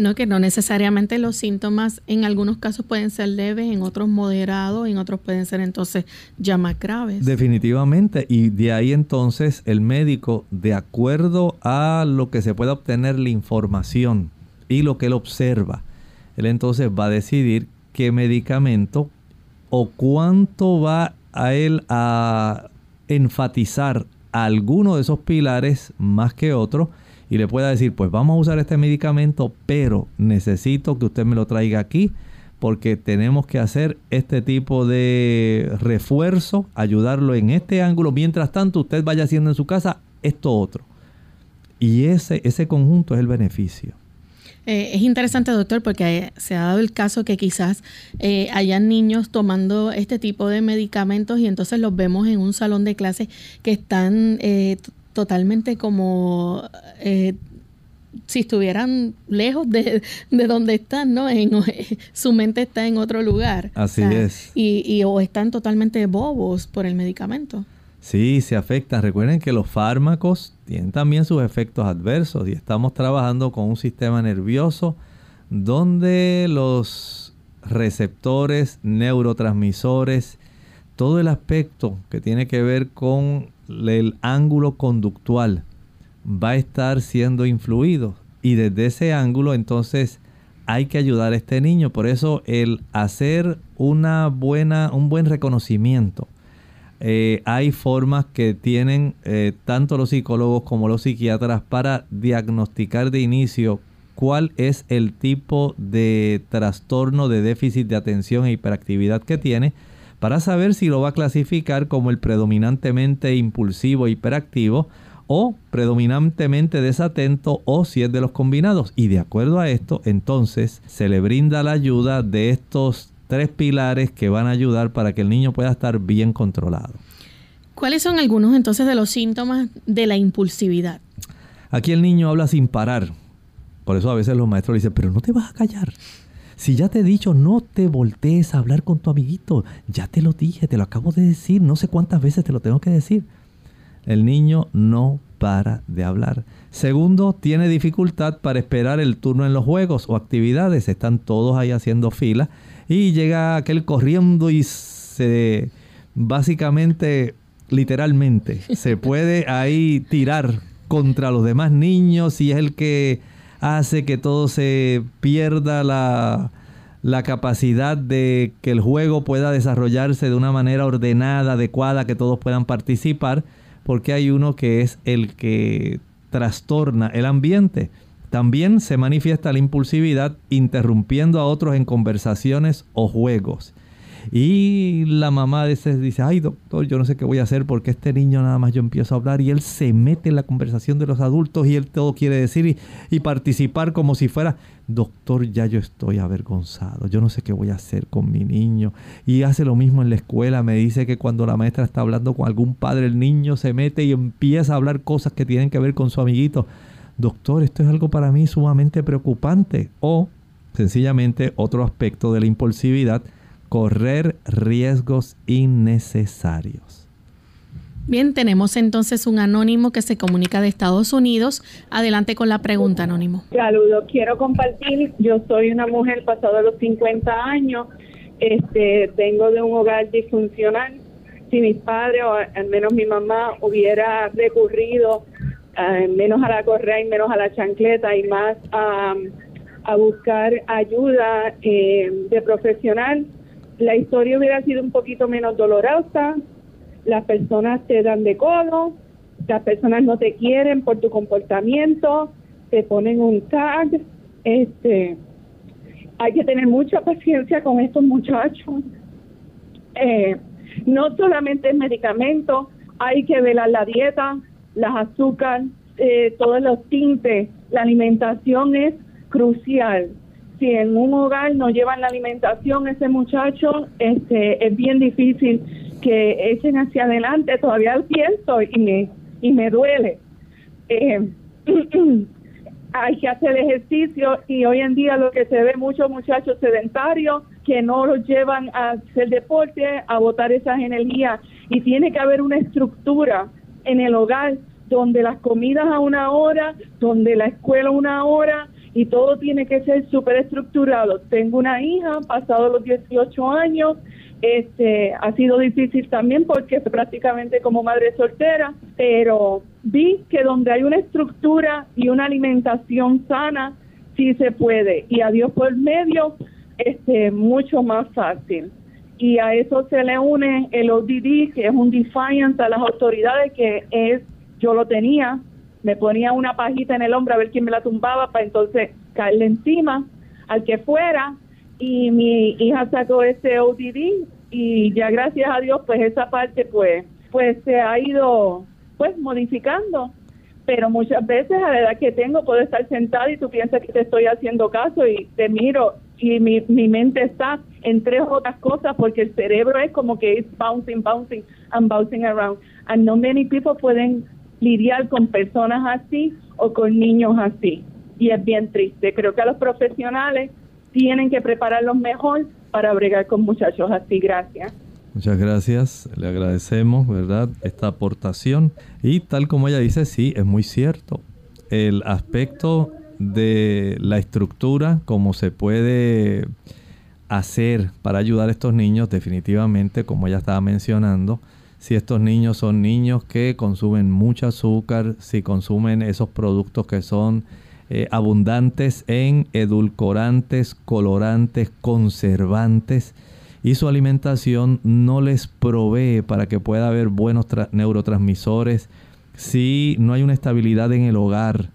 No, que no necesariamente los síntomas en algunos casos pueden ser leves, en otros moderados, en otros pueden ser entonces ya más graves. Definitivamente, y de ahí entonces el médico, de acuerdo a lo que se pueda obtener la información y lo que él observa, él entonces va a decidir qué medicamento o cuánto va a él a enfatizar alguno de esos pilares más que otro y le pueda decir, pues vamos a usar este medicamento, pero necesito que usted me lo traiga aquí porque tenemos que hacer este tipo de refuerzo, ayudarlo en este ángulo, mientras tanto usted vaya haciendo en su casa esto otro. Y ese, ese conjunto es el beneficio. Eh, es interesante, doctor, porque se ha dado el caso que quizás eh, hayan niños tomando este tipo de medicamentos y entonces los vemos en un salón de clase que están eh, totalmente como eh, si estuvieran lejos de, donde están, ¿no? En, su mente está en otro lugar. Así es. Y, y, o están totalmente bobos por el medicamento. Sí, se afectan. Recuerden que los fármacos tienen también sus efectos adversos y estamos trabajando con un sistema nervioso donde los receptores, neurotransmisores, todo el aspecto que tiene que ver con el ángulo conductual va a estar siendo influido y desde ese ángulo entonces hay que ayudar a este niño. Por eso el hacer una buena, un buen reconocimiento. Eh, hay formas que tienen eh, tanto los psicólogos como los psiquiatras para diagnosticar de inicio cuál es el tipo de trastorno de déficit de atención e hiperactividad que tiene para saber si lo va a clasificar como el predominantemente impulsivo hiperactivo o predominantemente desatento o si es de los combinados. Y de acuerdo a esto, entonces se le brinda la ayuda de estos tres pilares que van a ayudar para que el niño pueda estar bien controlado. ¿Cuáles son algunos entonces de los síntomas de la impulsividad? Aquí el niño habla sin parar. Por eso a veces los maestros le dicen, pero no te vas a callar. Si ya te he dicho, no te voltees a hablar con tu amiguito. Ya te lo dije, te lo acabo de decir. No sé cuántas veces te lo tengo que decir el niño no para de hablar. Segundo, tiene dificultad para esperar el turno en los juegos o actividades. Están todos ahí haciendo fila y llega aquel corriendo y se básicamente, literalmente, se puede ahí tirar contra los demás niños y es el que hace que todo se pierda la, la capacidad de que el juego pueda desarrollarse de una manera ordenada, adecuada, que todos puedan participar porque hay uno que es el que trastorna el ambiente. También se manifiesta la impulsividad interrumpiendo a otros en conversaciones o juegos. Y la mamá a veces dice, ay doctor, yo no sé qué voy a hacer porque este niño nada más yo empiezo a hablar y él se mete en la conversación de los adultos y él todo quiere decir y, participar como si fuera, doctor, ya yo estoy avergonzado, yo no sé qué voy a hacer con mi niño. Y hace lo mismo en la escuela, me dice que cuando la maestra está hablando con algún padre, el niño se mete y empieza a hablar cosas que tienen que ver con su amiguito. Doctor, esto es algo para mí sumamente preocupante. O sencillamente otro aspecto de la impulsividad correr riesgos innecesarios. Bien, tenemos entonces un anónimo que se comunica de Estados Unidos. Adelante con la pregunta, anónimo. Saludos, quiero compartir, yo soy una mujer pasada los 50 años, este, vengo de un hogar disfuncional. Si mis padres o al menos mi mamá hubiera recurrido eh, menos a la correa y menos a la chancleta y más a, buscar ayuda eh, de profesional, la historia hubiera sido un poquito menos dolorosa, las personas te dan de codo, las personas no te quieren por tu comportamiento, te ponen un tag, este, hay que tener mucha paciencia con estos muchachos. Eh, no solamente es medicamento, hay que velar la dieta, las azúcar, eh, todos los tintes, la alimentación es crucial si en un hogar no llevan la alimentación ese muchacho, este, es bien difícil que echen hacia adelante. Todavía lo pienso y me, y me duele. Eh, hay que hacer ejercicio y hoy en día lo que se ve muchos muchachos sedentarios que no los llevan a hacer deporte, a botar esas energías y tiene que haber una estructura en el hogar donde las comidas a una hora, donde la escuela a una hora, y todo tiene que ser súper estructurado. Tengo una hija, pasado los 18 años, este, ha sido difícil también porque prácticamente como madre soltera, pero vi que donde hay una estructura y una alimentación sana, sí se puede. Y a Dios por medio, este, mucho más fácil. Y a eso se le une el ODD, que es un defiance a las autoridades, que es, yo lo tenía, me ponía una pajita en el hombro a ver quién me la tumbaba para entonces caerle encima al que fuera. Y mi hija sacó ese ODD y ya gracias a Dios pues esa parte pues pues se ha ido pues modificando. Pero muchas veces a la edad que tengo puedo estar sentada y tú piensas que te estoy haciendo caso y te miro y mi, mi mente está en tres otras cosas porque el cerebro es como que es bouncing, bouncing and bouncing around. And no many people pueden lidiar con personas así o con niños así. Y es bien triste. Creo que a los profesionales tienen que prepararlos mejor para bregar con muchachos así. Gracias. Muchas gracias, le agradecemos, ¿verdad? Esta aportación. Y tal como ella dice, sí, es muy cierto. El aspecto de la estructura, como se puede hacer para ayudar a estos niños, definitivamente, como ella estaba mencionando, si estos niños son niños que consumen mucho azúcar, si consumen esos productos que son eh, abundantes en edulcorantes, colorantes, conservantes y su alimentación no les provee para que pueda haber buenos neurotransmisores, si no hay una estabilidad en el hogar,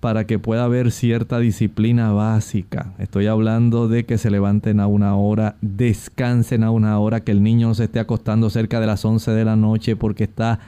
para que pueda haber cierta disciplina básica. Estoy hablando de que se levanten a una hora, descansen a una hora, que el niño no se esté acostando cerca de las 11 de la noche porque está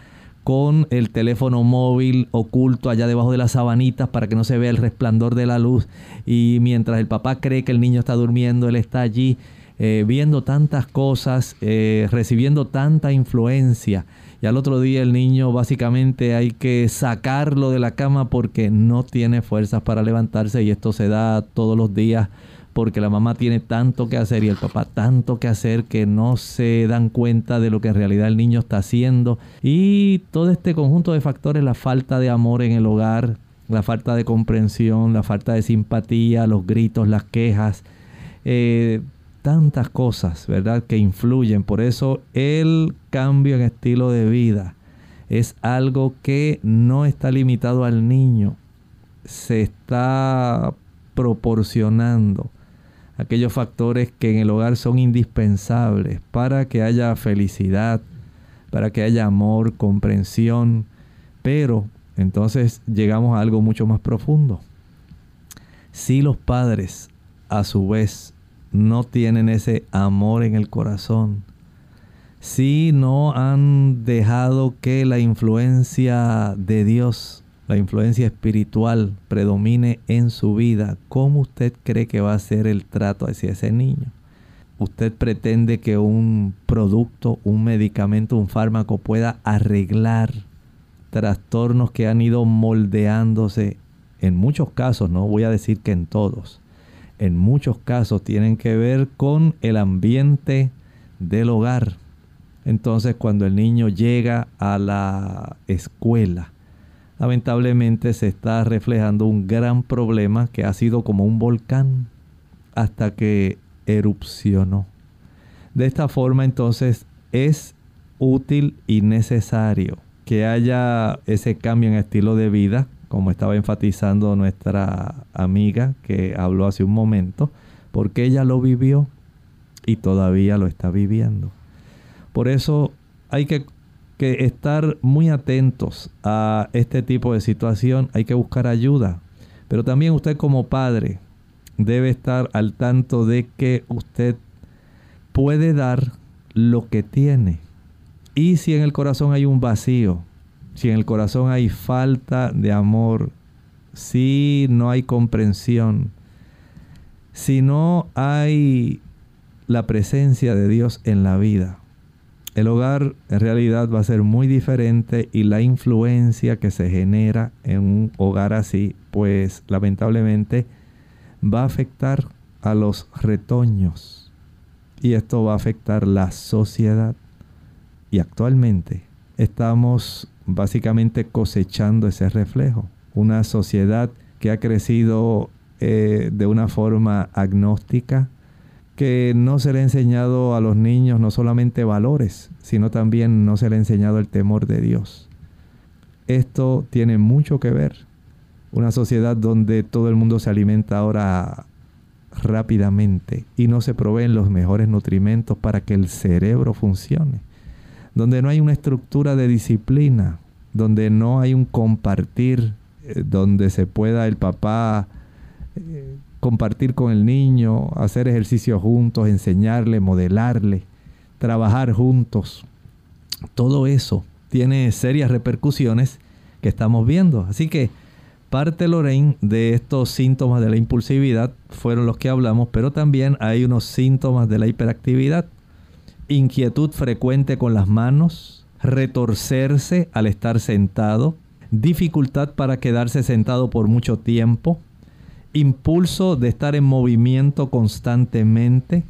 con el teléfono móvil oculto allá debajo de las sabanitas para que no se vea el resplandor de la luz y mientras el papá cree que el niño está durmiendo, él está allí eh, viendo tantas cosas, eh, recibiendo tanta influencia. Y al otro día el niño básicamente hay que sacarlo de la cama porque no tiene fuerzas para levantarse y esto se da todos los días porque la mamá tiene tanto que hacer y el papá tanto que hacer que no se dan cuenta de lo que en realidad el niño está haciendo. Y todo este conjunto de factores, la falta de amor en el hogar, la falta de comprensión, la falta de simpatía, los gritos, las quejas, eh, tantas cosas, ¿verdad?, que influyen. Por eso el cambio en estilo de vida es algo que no está limitado al niño, se está proporcionando aquellos factores que en el hogar son indispensables para que haya felicidad, para que haya amor, comprensión, pero entonces llegamos a algo mucho más profundo. Si los padres a su vez no tienen ese amor en el corazón, si no han dejado que la influencia de Dios, la influencia espiritual predomine en su vida, ¿cómo usted cree que va a ser el trato hacia ese niño? ¿Usted pretende que un producto, un medicamento, un fármaco pueda arreglar trastornos que han ido moldeándose en muchos casos, no voy a decir que en todos, en muchos casos tienen que ver con el ambiente del hogar. Entonces cuando el niño llega a la escuela, lamentablemente se está reflejando un gran problema que ha sido como un volcán hasta que erupcionó. De esta forma entonces es útil y necesario que haya ese cambio en estilo de vida como estaba enfatizando nuestra amiga que habló hace un momento, porque ella lo vivió y todavía lo está viviendo. Por eso hay que, que, estar muy atentos a este tipo de situación, hay que buscar ayuda, pero también usted como padre debe estar al tanto de que usted puede dar lo que tiene. Y si en el corazón hay un vacío, si en el corazón hay falta de amor, si no hay comprensión, si no hay la presencia de Dios en la vida, el hogar en realidad va a ser muy diferente y la influencia que se genera en un hogar así, pues lamentablemente va a afectar a los retoños y esto va a afectar la sociedad. Y actualmente estamos básicamente cosechando ese reflejo. Una sociedad que ha crecido eh, de una forma agnóstica, que no se le ha enseñado a los niños no solamente valores, sino también no se le ha enseñado el temor de Dios. Esto tiene mucho que ver. Una sociedad donde todo el mundo se alimenta ahora rápidamente y no se proveen los mejores nutrimentos para que el cerebro funcione donde no hay una estructura de disciplina, donde no hay un compartir, eh, donde se pueda el papá eh, compartir con el niño, hacer ejercicio juntos, enseñarle, modelarle, trabajar juntos. Todo eso tiene serias repercusiones que estamos viendo. Así que parte, Lorraine, de estos síntomas de la impulsividad fueron los que hablamos, pero también hay unos síntomas de la hiperactividad inquietud frecuente con las manos, retorcerse al estar sentado, dificultad para quedarse sentado por mucho tiempo, impulso de estar en movimiento constantemente,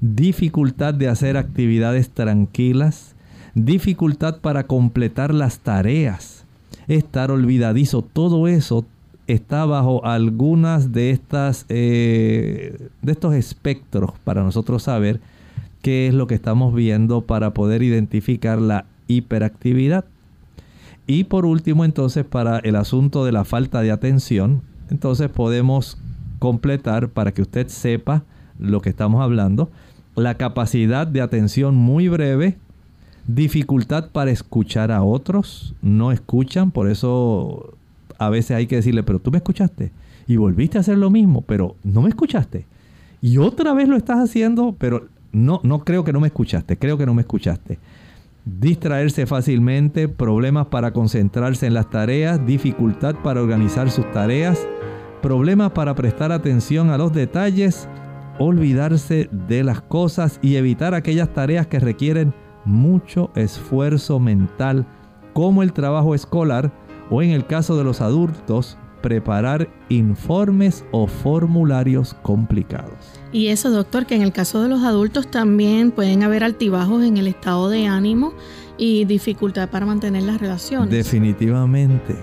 dificultad de hacer actividades tranquilas, dificultad para completar las tareas, estar olvidadizo, todo eso está bajo algunas de estas eh, de estos espectros para nosotros saber qué es lo que estamos viendo para poder identificar la hiperactividad. Y por último, entonces, para el asunto de la falta de atención, entonces podemos completar para que usted sepa lo que estamos hablando. La capacidad de atención muy breve, dificultad para escuchar a otros, no escuchan, por eso a veces hay que decirle, pero tú me escuchaste y volviste a hacer lo mismo, pero no me escuchaste. Y otra vez lo estás haciendo, pero no, no creo que no me escuchaste, creo que no me escuchaste. Distraerse fácilmente, problemas para concentrarse en las tareas, dificultad para organizar sus tareas, problemas para prestar atención a los detalles, olvidarse de las cosas y evitar aquellas tareas que requieren mucho esfuerzo mental, como el trabajo escolar o en el caso de los adultos, preparar informes o formularios complicados. Y eso, doctor, que en el caso de los adultos también pueden haber altibajos en el estado de ánimo y dificultad para mantener las relaciones. Definitivamente.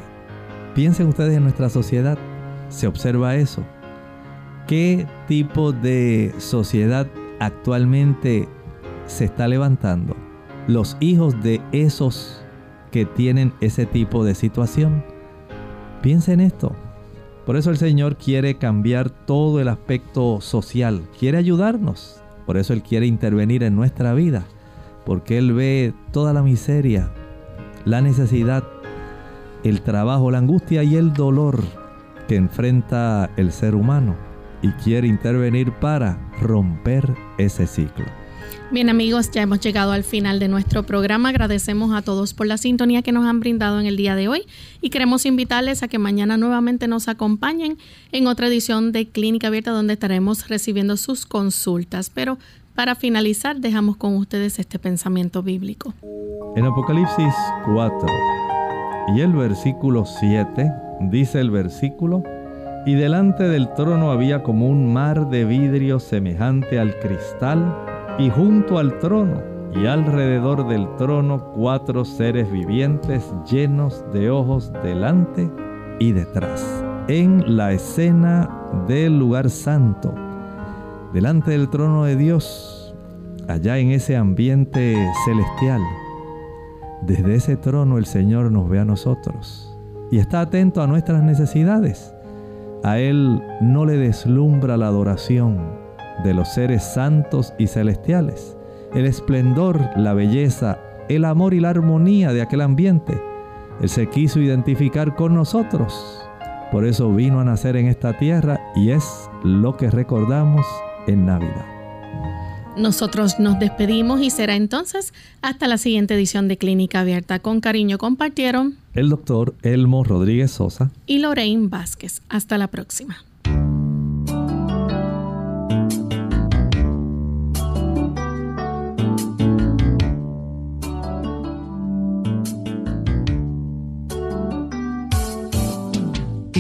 Piensen ustedes en nuestra sociedad. Se observa eso. ¿Qué tipo de sociedad actualmente se está levantando? Los hijos de esos que tienen ese tipo de situación. Piensen en esto. Por eso el Señor quiere cambiar todo el aspecto social, quiere ayudarnos. Por eso Él quiere intervenir en nuestra vida, porque Él ve toda la miseria, la necesidad, el trabajo, la angustia y el dolor que enfrenta el ser humano y quiere intervenir para romper ese ciclo. Bien amigos, ya hemos llegado al final de nuestro programa. Agradecemos a todos por la sintonía que nos han brindado en el día de hoy y queremos invitarles a que mañana nuevamente nos acompañen en otra edición de Clínica Abierta donde estaremos recibiendo sus consultas. Pero para finalizar, dejamos con ustedes este pensamiento bíblico. En Apocalipsis 4 y el versículo 7 dice el versículo, y delante del trono había como un mar de vidrio semejante al cristal y junto al trono y alrededor del trono cuatro seres vivientes llenos de ojos delante y detrás. En la escena del lugar santo, delante del trono de Dios, allá en ese ambiente celestial, desde ese trono el Señor nos ve a nosotros y está atento a nuestras necesidades. A Él no le deslumbra la adoración, de los seres santos y celestiales, el esplendor, la belleza, el amor y la armonía de aquel ambiente. Él se quiso identificar con nosotros. Por eso vino a nacer en esta tierra y es lo que recordamos en Navidad. Nosotros nos despedimos y será entonces hasta la siguiente edición de Clínica Abierta. Con cariño compartieron el doctor Elmo Rodríguez Sosa y Lorraine Vázquez. Hasta la próxima.